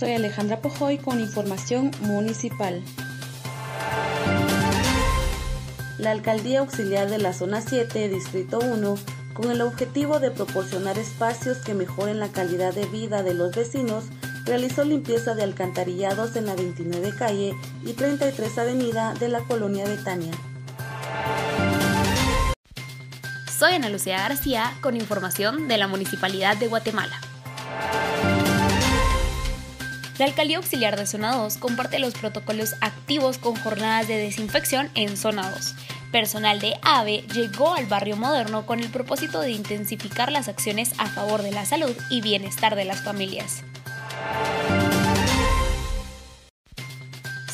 Soy Alejandra Pojoy con información municipal. La Alcaldía Auxiliar de la Zona 7, Distrito 1, con el objetivo de proporcionar espacios que mejoren la calidad de vida de los vecinos, realizó limpieza de alcantarillados en la 29 calle y 33 avenida de la colonia Betania. Soy Ana Lucía García con información de la Municipalidad de Guatemala. La Alcaldía Auxiliar de Zona 2 comparte los protocolos activos con jornadas de desinfección en Zona 2. Personal de AVE llegó al barrio moderno con el propósito de intensificar las acciones a favor de la salud y bienestar de las familias.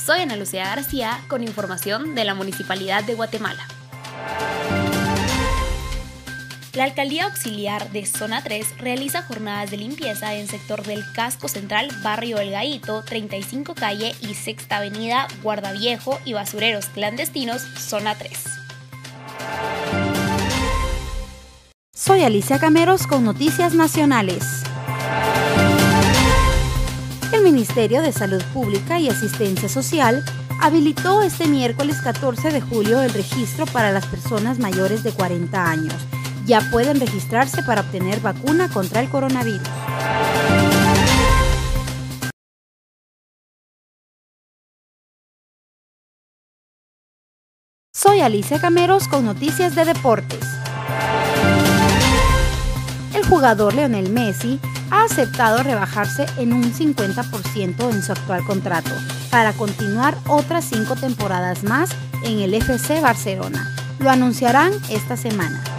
Soy Ana Lucía García con información de la Municipalidad de Guatemala. La Alcaldía Auxiliar de Zona 3 realiza jornadas de limpieza en sector del Casco Central, Barrio El Gaito, 35 Calle y Sexta Avenida, Guardaviejo y Basureros Clandestinos, Zona 3. Soy Alicia Cameros con Noticias Nacionales. El Ministerio de Salud Pública y Asistencia Social habilitó este miércoles 14 de julio el registro para las personas mayores de 40 años ya pueden registrarse para obtener vacuna contra el coronavirus. Soy Alicia Cameros con noticias de deportes. El jugador Leonel Messi ha aceptado rebajarse en un 50% en su actual contrato para continuar otras cinco temporadas más en el FC Barcelona. Lo anunciarán esta semana.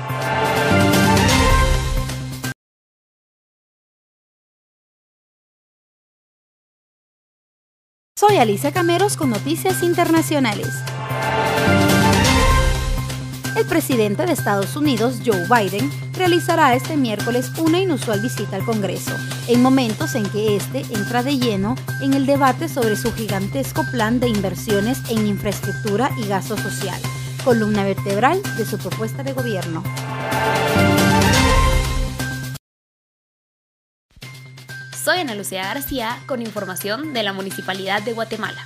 Soy Alicia Cameros con Noticias Internacionales. El presidente de Estados Unidos, Joe Biden, realizará este miércoles una inusual visita al Congreso, en momentos en que éste entra de lleno en el debate sobre su gigantesco plan de inversiones en infraestructura y gasto social, columna vertebral de su propuesta de gobierno. Soy Ana Lucía García con información de la Municipalidad de Guatemala.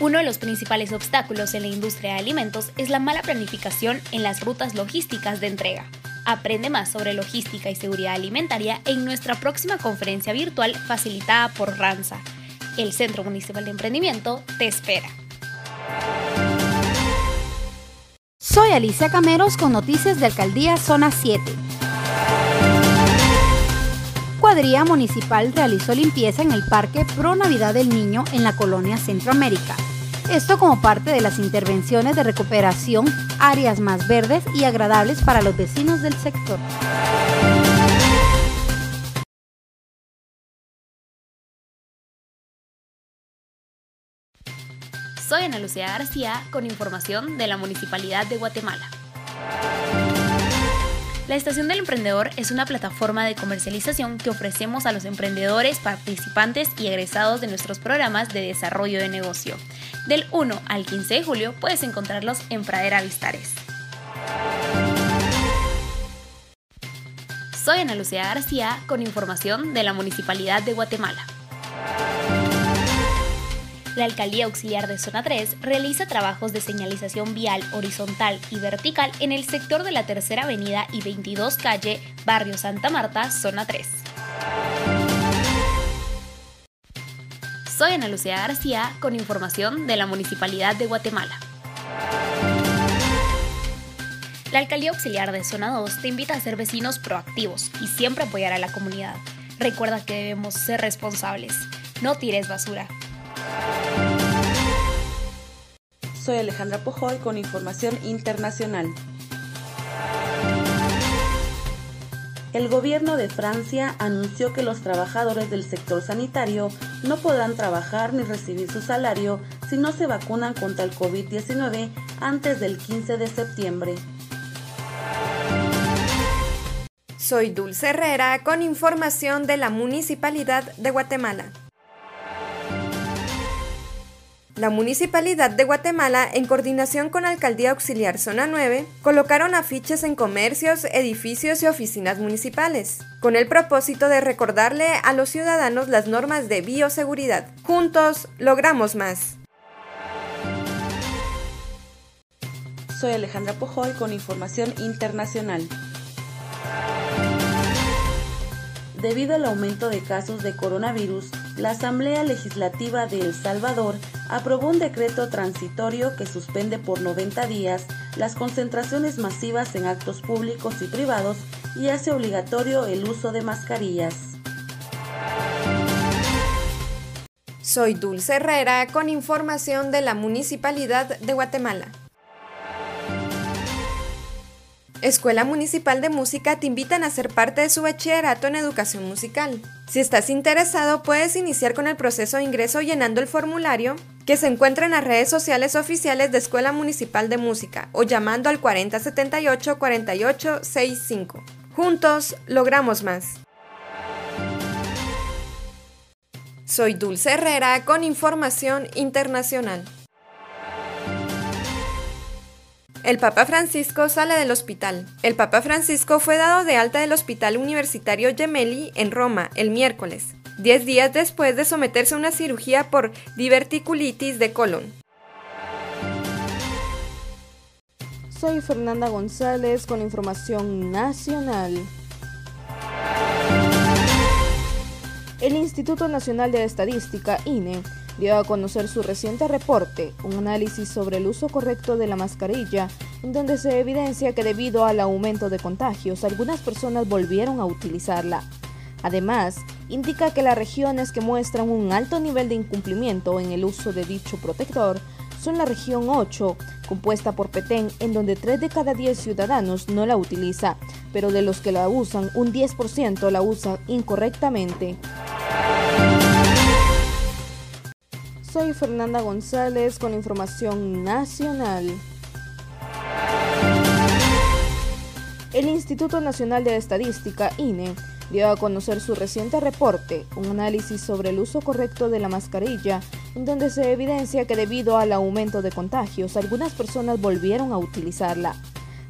Uno de los principales obstáculos en la industria de alimentos es la mala planificación en las rutas logísticas de entrega. Aprende más sobre logística y seguridad alimentaria en nuestra próxima conferencia virtual facilitada por RANSA. El Centro Municipal de Emprendimiento te espera. Soy Alicia Cameros con noticias de Alcaldía Zona 7 cuadrilla municipal realizó limpieza en el Parque Pro Navidad del Niño en la colonia Centroamérica. Esto como parte de las intervenciones de recuperación, áreas más verdes y agradables para los vecinos del sector. Soy Ana Lucía García con información de la Municipalidad de Guatemala. La Estación del Emprendedor es una plataforma de comercialización que ofrecemos a los emprendedores, participantes y egresados de nuestros programas de desarrollo de negocio. Del 1 al 15 de julio puedes encontrarlos en Pradera Vistares. Soy Ana Lucía García con información de la Municipalidad de Guatemala. La Alcaldía Auxiliar de Zona 3 realiza trabajos de señalización vial horizontal y vertical en el sector de la Tercera Avenida y 22 Calle, Barrio Santa Marta, Zona 3. Soy Ana Lucía García con información de la Municipalidad de Guatemala. La Alcaldía Auxiliar de Zona 2 te invita a ser vecinos proactivos y siempre apoyar a la comunidad. Recuerda que debemos ser responsables. No tires basura. Soy Alejandra Pojoy con información internacional. El gobierno de Francia anunció que los trabajadores del sector sanitario no podrán trabajar ni recibir su salario si no se vacunan contra el COVID-19 antes del 15 de septiembre. Soy Dulce Herrera con información de la Municipalidad de Guatemala. La Municipalidad de Guatemala, en coordinación con Alcaldía Auxiliar Zona 9, colocaron afiches en comercios, edificios y oficinas municipales, con el propósito de recordarle a los ciudadanos las normas de bioseguridad. Juntos, logramos más. Soy Alejandra Pojoy con información internacional. Debido al aumento de casos de coronavirus, la Asamblea Legislativa de El Salvador aprobó un decreto transitorio que suspende por 90 días las concentraciones masivas en actos públicos y privados y hace obligatorio el uso de mascarillas. Soy Dulce Herrera con información de la Municipalidad de Guatemala. Escuela Municipal de Música te invitan a ser parte de su bachillerato en educación musical. Si estás interesado, puedes iniciar con el proceso de ingreso llenando el formulario que se encuentra en las redes sociales oficiales de Escuela Municipal de Música o llamando al 4078-4865. Juntos logramos más. Soy Dulce Herrera con información internacional. El Papa Francisco sale del hospital. El Papa Francisco fue dado de alta del Hospital Universitario Gemelli en Roma el miércoles, 10 días después de someterse a una cirugía por diverticulitis de colon. Soy Fernanda González con información nacional. El Instituto Nacional de Estadística, INE, dio a conocer su reciente reporte, un análisis sobre el uso correcto de la mascarilla, en donde se evidencia que debido al aumento de contagios, algunas personas volvieron a utilizarla. Además, indica que las regiones que muestran un alto nivel de incumplimiento en el uso de dicho protector son la región 8, compuesta por Petén, en donde 3 de cada 10 ciudadanos no la utiliza, pero de los que la usan, un 10% la usa incorrectamente. Soy Fernanda González con información nacional. El Instituto Nacional de Estadística, INE, dio a conocer su reciente reporte, un análisis sobre el uso correcto de la mascarilla, en donde se evidencia que debido al aumento de contagios, algunas personas volvieron a utilizarla.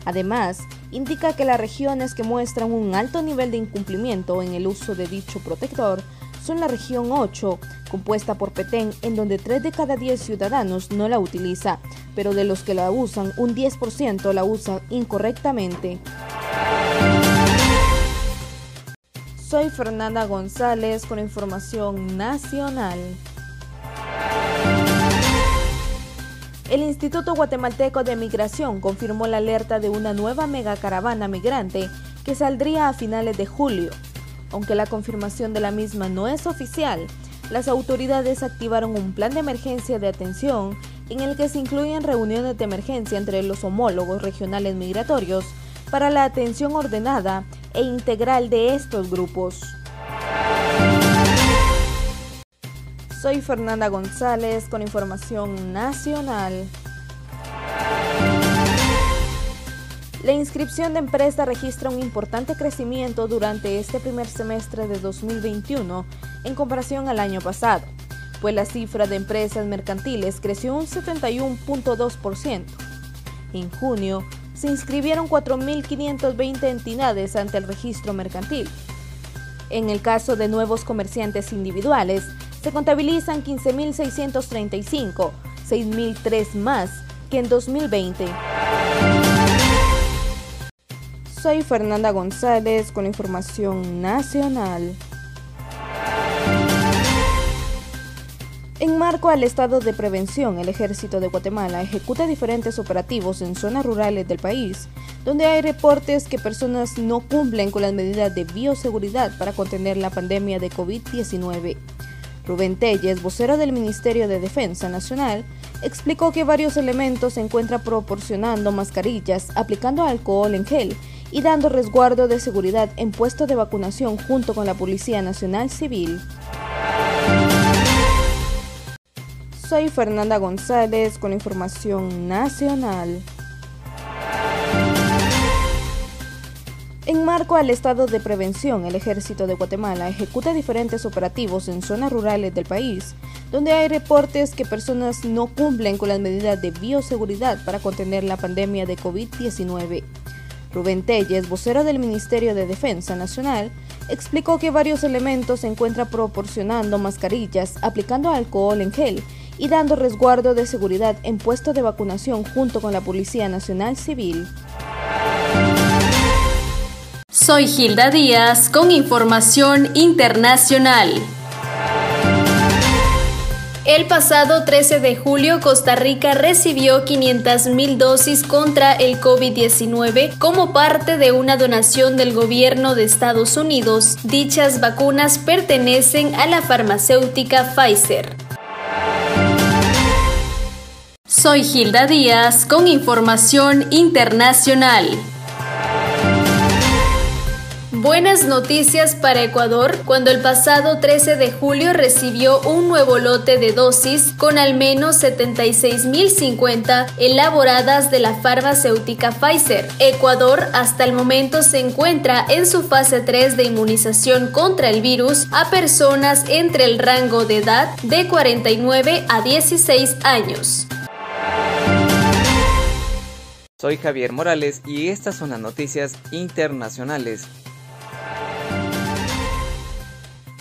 Además, indica que las regiones que muestran un alto nivel de incumplimiento en el uso de dicho protector son la región 8, compuesta por Petén, en donde 3 de cada 10 ciudadanos no la utiliza, pero de los que la usan, un 10% la usa incorrectamente. Soy Fernanda González con información nacional. El Instituto Guatemalteco de Migración confirmó la alerta de una nueva megacaravana migrante que saldría a finales de julio. Aunque la confirmación de la misma no es oficial, las autoridades activaron un plan de emergencia de atención en el que se incluyen reuniones de emergencia entre los homólogos regionales migratorios para la atención ordenada e integral de estos grupos. Soy Fernanda González con información nacional. La inscripción de empresa registra un importante crecimiento durante este primer semestre de 2021 en comparación al año pasado, pues la cifra de empresas mercantiles creció un 71.2%. En junio, se inscribieron 4.520 entidades ante el registro mercantil. En el caso de nuevos comerciantes individuales, se contabilizan 15.635, 6.003 más que en 2020. Soy Fernanda González con información nacional. En marco al estado de prevención, el ejército de Guatemala ejecuta diferentes operativos en zonas rurales del país, donde hay reportes que personas no cumplen con las medidas de bioseguridad para contener la pandemia de COVID-19. Rubén Telles, vocero del Ministerio de Defensa Nacional, explicó que varios elementos se encuentran proporcionando mascarillas, aplicando alcohol en gel y dando resguardo de seguridad en puestos de vacunación junto con la Policía Nacional Civil. Soy Fernanda González con información nacional. En marco al estado de prevención, el ejército de Guatemala ejecuta diferentes operativos en zonas rurales del país, donde hay reportes que personas no cumplen con las medidas de bioseguridad para contener la pandemia de COVID-19. Rubén Telles, vocero del Ministerio de Defensa Nacional, explicó que varios elementos se encuentran proporcionando mascarillas, aplicando alcohol en gel y dando resguardo de seguridad en puestos de vacunación junto con la Policía Nacional Civil. Soy Gilda Díaz con información internacional. El pasado 13 de julio, Costa Rica recibió 500.000 dosis contra el COVID-19 como parte de una donación del gobierno de Estados Unidos. Dichas vacunas pertenecen a la farmacéutica Pfizer. Soy Gilda Díaz con información internacional. Buenas noticias para Ecuador cuando el pasado 13 de julio recibió un nuevo lote de dosis con al menos 76.050 elaboradas de la farmacéutica Pfizer. Ecuador hasta el momento se encuentra en su fase 3 de inmunización contra el virus a personas entre el rango de edad de 49 a 16 años. Soy Javier Morales y estas son las noticias internacionales.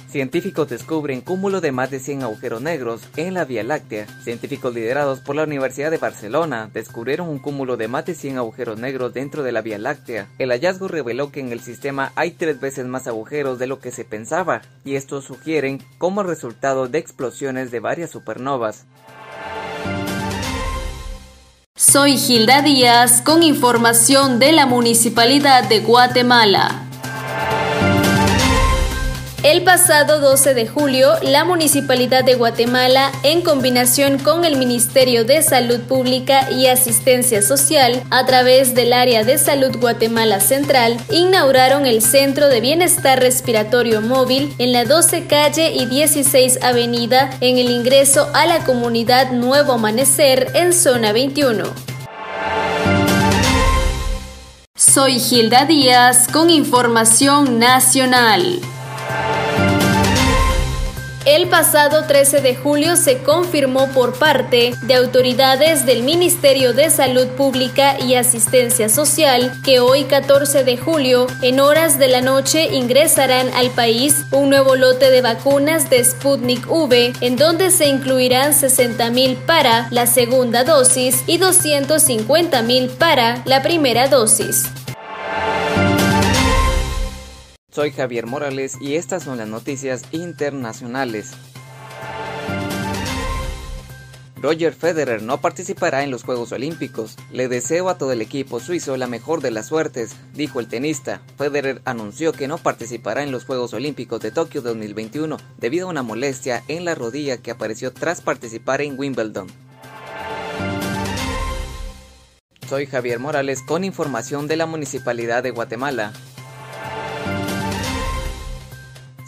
Científicos descubren cúmulo de más de 100 agujeros negros en la Vía Láctea. Científicos liderados por la Universidad de Barcelona descubrieron un cúmulo de más de 100 agujeros negros dentro de la Vía Láctea. El hallazgo reveló que en el sistema hay tres veces más agujeros de lo que se pensaba, y estos sugieren como resultado de explosiones de varias supernovas. Soy Gilda Díaz con información de la Municipalidad de Guatemala. El pasado 12 de julio, la Municipalidad de Guatemala, en combinación con el Ministerio de Salud Pública y Asistencia Social, a través del Área de Salud Guatemala Central, inauguraron el Centro de Bienestar Respiratorio Móvil en la 12 Calle y 16 Avenida en el ingreso a la comunidad Nuevo Amanecer en Zona 21. Soy Gilda Díaz con información nacional. El pasado 13 de julio se confirmó por parte de autoridades del Ministerio de Salud Pública y Asistencia Social que hoy 14 de julio, en horas de la noche, ingresarán al país un nuevo lote de vacunas de Sputnik V, en donde se incluirán 60.000 para la segunda dosis y 250.000 para la primera dosis. Soy Javier Morales y estas son las noticias internacionales. Roger Federer no participará en los Juegos Olímpicos. Le deseo a todo el equipo suizo la mejor de las suertes, dijo el tenista. Federer anunció que no participará en los Juegos Olímpicos de Tokio 2021 debido a una molestia en la rodilla que apareció tras participar en Wimbledon. Soy Javier Morales con información de la Municipalidad de Guatemala.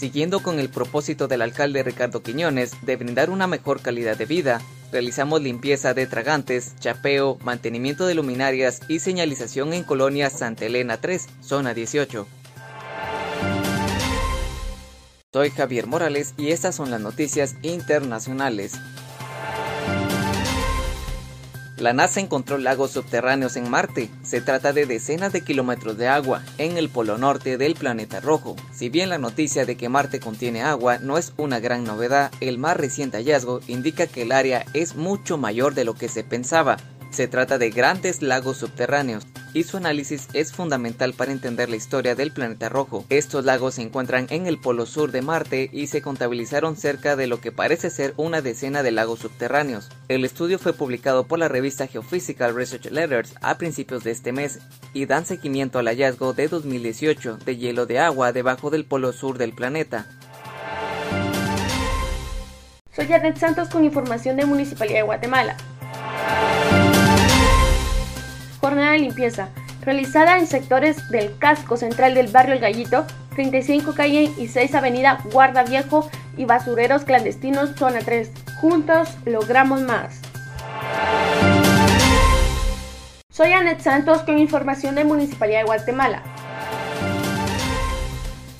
Siguiendo con el propósito del alcalde Ricardo Quiñones de brindar una mejor calidad de vida, realizamos limpieza de tragantes, chapeo, mantenimiento de luminarias y señalización en Colonia Santa Elena 3, zona 18. Soy Javier Morales y estas son las noticias internacionales. La NASA encontró lagos subterráneos en Marte. Se trata de decenas de kilómetros de agua en el polo norte del planeta rojo. Si bien la noticia de que Marte contiene agua no es una gran novedad, el más reciente hallazgo indica que el área es mucho mayor de lo que se pensaba. Se trata de grandes lagos subterráneos y su análisis es fundamental para entender la historia del planeta rojo. Estos lagos se encuentran en el polo sur de Marte y se contabilizaron cerca de lo que parece ser una decena de lagos subterráneos. El estudio fue publicado por la revista Geophysical Research Letters a principios de este mes y dan seguimiento al hallazgo de 2018 de hielo de agua debajo del polo sur del planeta. Soy Janet Santos con información de Municipalidad de Guatemala jornada de limpieza, realizada en sectores del casco central del barrio El Gallito, 35 calle y 6 avenida Guarda Viejo y basureros clandestinos zona 3. Juntos logramos más. Soy Anet Santos con información de Municipalidad de Guatemala.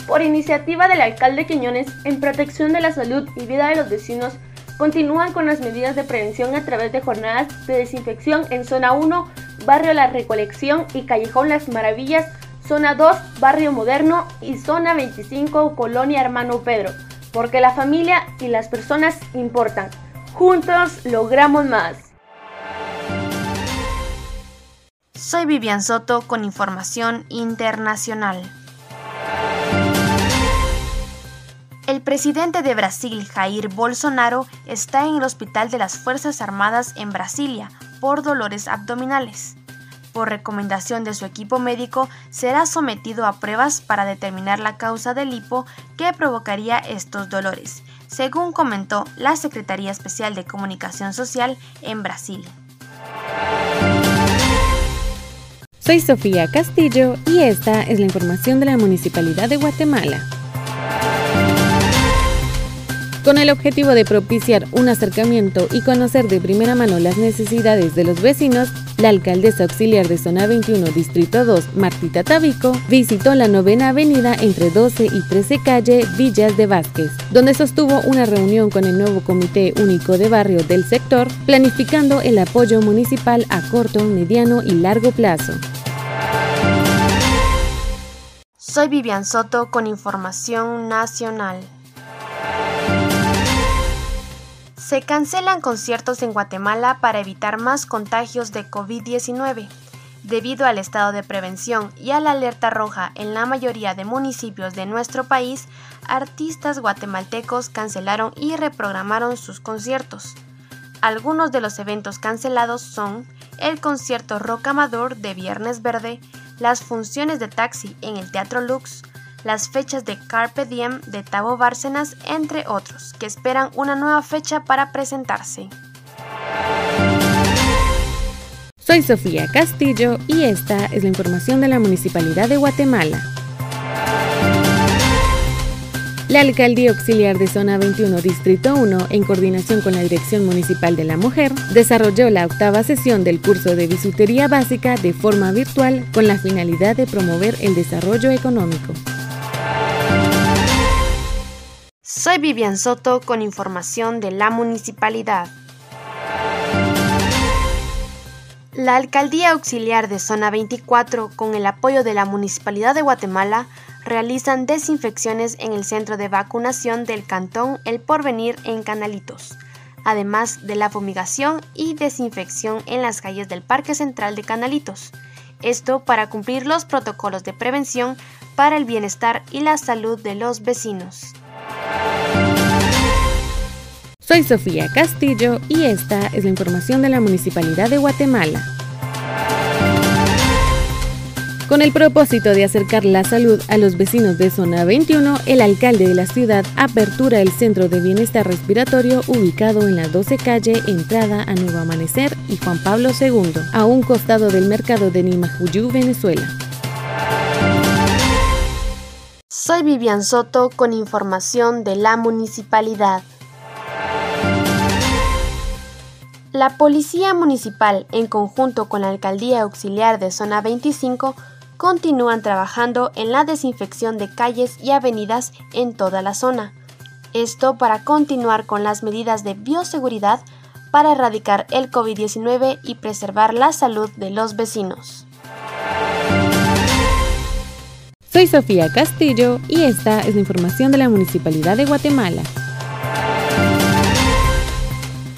Por iniciativa del alcalde Quiñones, en protección de la salud y vida de los vecinos, continúan con las medidas de prevención a través de jornadas de desinfección en zona 1, barrio La Recolección y Callejón Las Maravillas, zona 2, barrio Moderno y zona 25, colonia Hermano Pedro, porque la familia y las personas importan. Juntos logramos más. Soy Vivian Soto con información internacional. El presidente de Brasil, Jair Bolsonaro, está en el Hospital de las Fuerzas Armadas en Brasilia por dolores abdominales. Por recomendación de su equipo médico, será sometido a pruebas para determinar la causa del hipo que provocaría estos dolores, según comentó la Secretaría Especial de Comunicación Social en Brasil. Soy Sofía Castillo y esta es la información de la Municipalidad de Guatemala. Con el objetivo de propiciar un acercamiento y conocer de primera mano las necesidades de los vecinos, la alcaldesa auxiliar de Zona 21, Distrito 2, Martita Tabico, visitó la novena avenida entre 12 y 13 calle Villas de Vázquez, donde sostuvo una reunión con el nuevo Comité Único de Barrio del sector, planificando el apoyo municipal a corto, mediano y largo plazo. Soy Vivian Soto con información nacional. Se cancelan conciertos en Guatemala para evitar más contagios de COVID-19. Debido al estado de prevención y a la alerta roja en la mayoría de municipios de nuestro país, artistas guatemaltecos cancelaron y reprogramaron sus conciertos. Algunos de los eventos cancelados son el concierto Rock Amador de Viernes Verde, las funciones de taxi en el Teatro Lux, las fechas de Carpe Diem de Tavo Bárcenas, entre otros, que esperan una nueva fecha para presentarse. Soy Sofía Castillo y esta es la información de la Municipalidad de Guatemala. La Alcaldía Auxiliar de Zona 21, Distrito 1, en coordinación con la Dirección Municipal de la Mujer, desarrolló la octava sesión del curso de bisutería básica de forma virtual con la finalidad de promover el desarrollo económico. Soy Vivian Soto con información de la municipalidad. La Alcaldía Auxiliar de Zona 24, con el apoyo de la Municipalidad de Guatemala, realizan desinfecciones en el centro de vacunación del Cantón El Porvenir en Canalitos, además de la fumigación y desinfección en las calles del Parque Central de Canalitos. Esto para cumplir los protocolos de prevención para el bienestar y la salud de los vecinos. Soy Sofía Castillo y esta es la información de la Municipalidad de Guatemala. Con el propósito de acercar la salud a los vecinos de Zona 21, el alcalde de la ciudad apertura el Centro de Bienestar Respiratorio ubicado en la 12 calle Entrada a Nuevo Amanecer y Juan Pablo II, a un costado del mercado de Nimajuyú, Venezuela. Soy Vivian Soto con información de la municipalidad. La Policía Municipal, en conjunto con la Alcaldía Auxiliar de Zona 25, continúan trabajando en la desinfección de calles y avenidas en toda la zona. Esto para continuar con las medidas de bioseguridad para erradicar el COVID-19 y preservar la salud de los vecinos. Soy Sofía Castillo y esta es la información de la Municipalidad de Guatemala.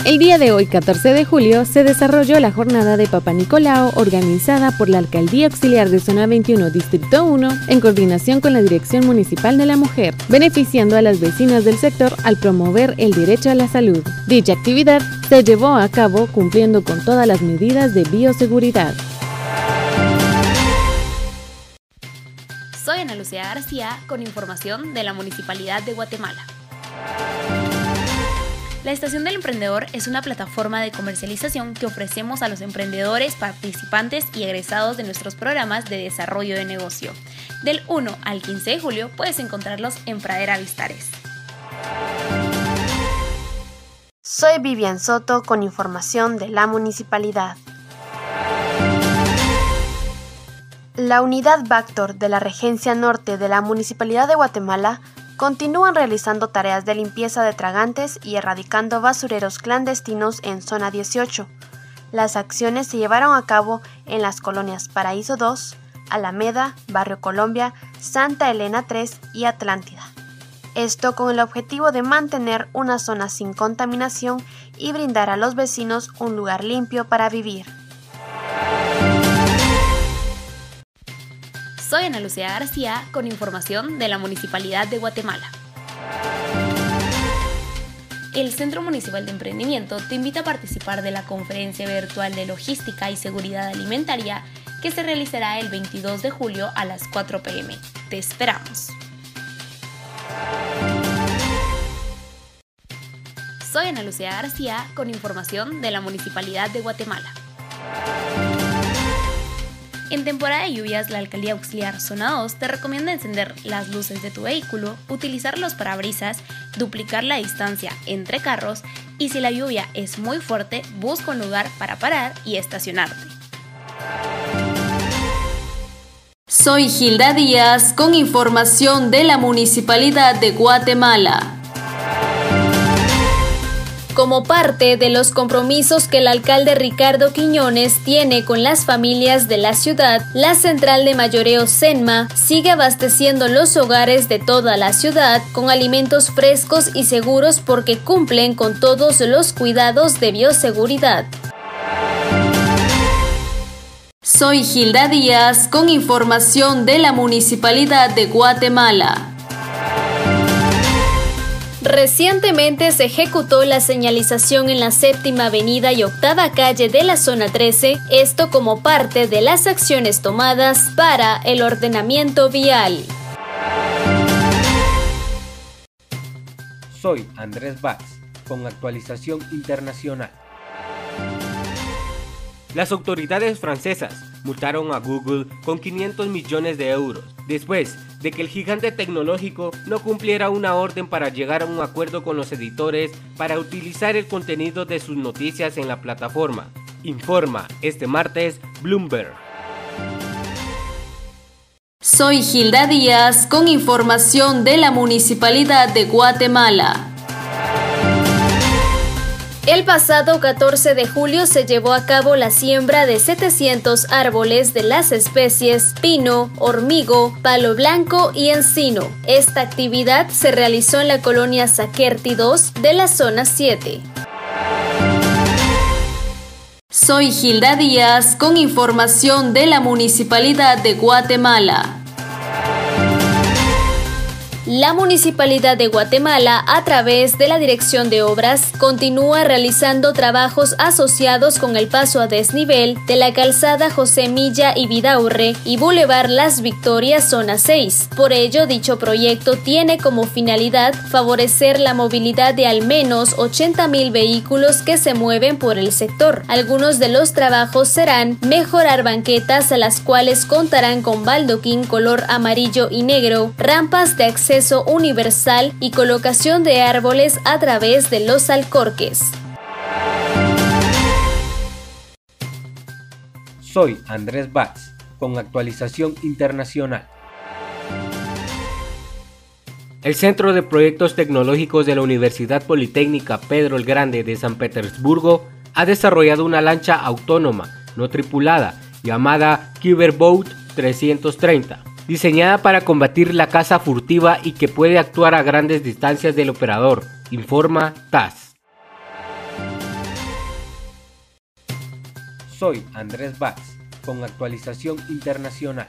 El día de hoy, 14 de julio, se desarrolló la jornada de Papa Nicolao organizada por la Alcaldía Auxiliar de Zona 21, Distrito 1, en coordinación con la Dirección Municipal de la Mujer, beneficiando a las vecinas del sector al promover el derecho a la salud. Dicha actividad se llevó a cabo cumpliendo con todas las medidas de bioseguridad. Soy Ana Lucía García con información de la Municipalidad de Guatemala. La Estación del Emprendedor es una plataforma de comercialización que ofrecemos a los emprendedores, participantes y egresados de nuestros programas de desarrollo de negocio. Del 1 al 15 de julio puedes encontrarlos en Pradera Vistares. Soy Vivian Soto con información de la municipalidad. La unidad Bactor de la Regencia Norte de la Municipalidad de Guatemala continúan realizando tareas de limpieza de tragantes y erradicando basureros clandestinos en zona 18. Las acciones se llevaron a cabo en las colonias Paraíso 2, Alameda, Barrio Colombia, Santa Elena 3 y Atlántida. Esto con el objetivo de mantener una zona sin contaminación y brindar a los vecinos un lugar limpio para vivir. Soy Ana Lucía García con información de la Municipalidad de Guatemala. El Centro Municipal de Emprendimiento te invita a participar de la conferencia virtual de logística y seguridad alimentaria que se realizará el 22 de julio a las 4 pm. Te esperamos. Soy Ana Lucía García con información de la Municipalidad de Guatemala. En temporada de lluvias, la Alcaldía Auxiliar Zona 2 te recomienda encender las luces de tu vehículo, utilizar los parabrisas, duplicar la distancia entre carros y si la lluvia es muy fuerte, busca un lugar para parar y estacionarte. Soy Gilda Díaz con información de la Municipalidad de Guatemala. Como parte de los compromisos que el alcalde Ricardo Quiñones tiene con las familias de la ciudad, la central de mayoreo Senma sigue abasteciendo los hogares de toda la ciudad con alimentos frescos y seguros porque cumplen con todos los cuidados de bioseguridad. Soy Gilda Díaz con información de la Municipalidad de Guatemala. Recientemente se ejecutó la señalización en la séptima avenida y octava calle de la zona 13, esto como parte de las acciones tomadas para el ordenamiento vial. Soy Andrés Vaz, con actualización internacional. Las autoridades francesas multaron a Google con 500 millones de euros después de que el gigante tecnológico no cumpliera una orden para llegar a un acuerdo con los editores para utilizar el contenido de sus noticias en la plataforma. Informa este martes Bloomberg. Soy Gilda Díaz con información de la Municipalidad de Guatemala. El pasado 14 de julio se llevó a cabo la siembra de 700 árboles de las especies pino, hormigo, palo blanco y encino. Esta actividad se realizó en la colonia Saquerti 2 de la zona 7. Soy Gilda Díaz con información de la Municipalidad de Guatemala. La Municipalidad de Guatemala, a través de la Dirección de Obras, continúa realizando trabajos asociados con el paso a desnivel de la calzada José Milla y Vidaurre y Boulevard Las Victorias, zona 6. Por ello, dicho proyecto tiene como finalidad favorecer la movilidad de al menos 80 mil vehículos que se mueven por el sector. Algunos de los trabajos serán mejorar banquetas a las cuales contarán con baldoquín color amarillo y negro, rampas de acceso universal y colocación de árboles a través de los alcorques. Soy Andrés Batz, con actualización internacional. El Centro de Proyectos Tecnológicos de la Universidad Politécnica Pedro el Grande de San Petersburgo ha desarrollado una lancha autónoma no tripulada llamada Kyberboat 330 diseñada para combatir la caza furtiva y que puede actuar a grandes distancias del operador, informa TAS. Soy Andrés Vaz, con actualización internacional.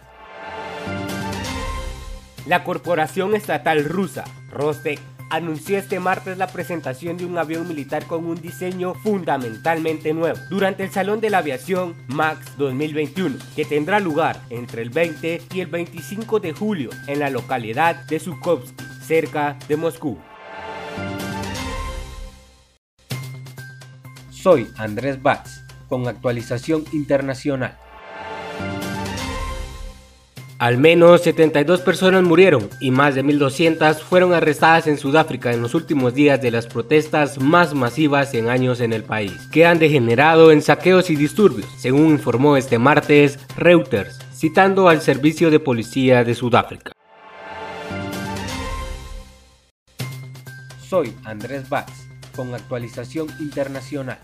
La corporación estatal rusa, Rostec, anunció este martes la presentación de un avión militar con un diseño fundamentalmente nuevo durante el Salón de la Aviación MAX 2021, que tendrá lugar entre el 20 y el 25 de julio en la localidad de Sukovsky, cerca de Moscú. Soy Andrés Batz, con actualización internacional. Al menos 72 personas murieron y más de 1.200 fueron arrestadas en Sudáfrica en los últimos días de las protestas más masivas en años en el país, que han degenerado en saqueos y disturbios, según informó este martes Reuters. citando al Servicio de Policía de Sudáfrica. Soy Andrés Batz, con actualización internacional.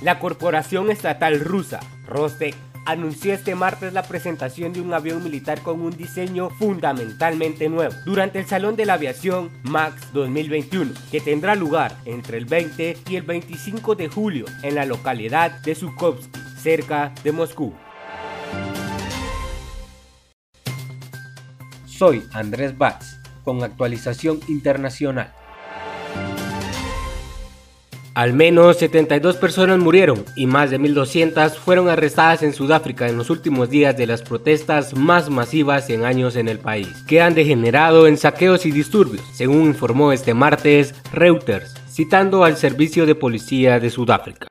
La corporación estatal rusa, Rostec, anunció este martes la presentación de un avión militar con un diseño fundamentalmente nuevo durante el Salón de la Aviación MAX 2021, que tendrá lugar entre el 20 y el 25 de julio en la localidad de Sukovsky, cerca de Moscú. Soy Andrés Batz, con actualización internacional. Al menos 72 personas murieron y más de 1.200 fueron arrestadas en Sudáfrica en los últimos días de las protestas más masivas en años en el país, que han degenerado en saqueos y disturbios, según informó este martes Reuters, citando al Servicio de Policía de Sudáfrica.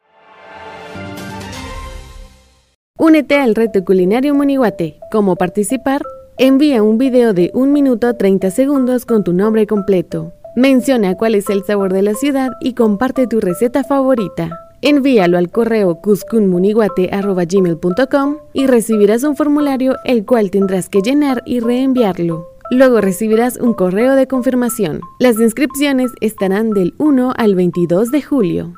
Únete al reto culinario Monihuate. ¿Cómo participar? Envía un video de 1 minuto 30 segundos con tu nombre completo. Menciona cuál es el sabor de la ciudad y comparte tu receta favorita. Envíalo al correo cuscunmuniguate.gmail.com y recibirás un formulario el cual tendrás que llenar y reenviarlo. Luego recibirás un correo de confirmación. Las inscripciones estarán del 1 al 22 de julio.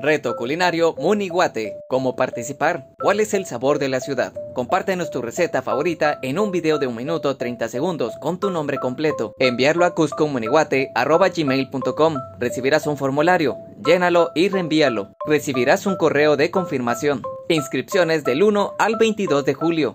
Reto culinario Muniguate. ¿Cómo participar? ¿Cuál es el sabor de la ciudad? Compártenos tu receta favorita en un video de un minuto 30 segundos con tu nombre completo. Enviarlo a cuscomuniguate.gmail.com. Recibirás un formulario. Llénalo y reenvíalo. Recibirás un correo de confirmación. Inscripciones del 1 al 22 de julio.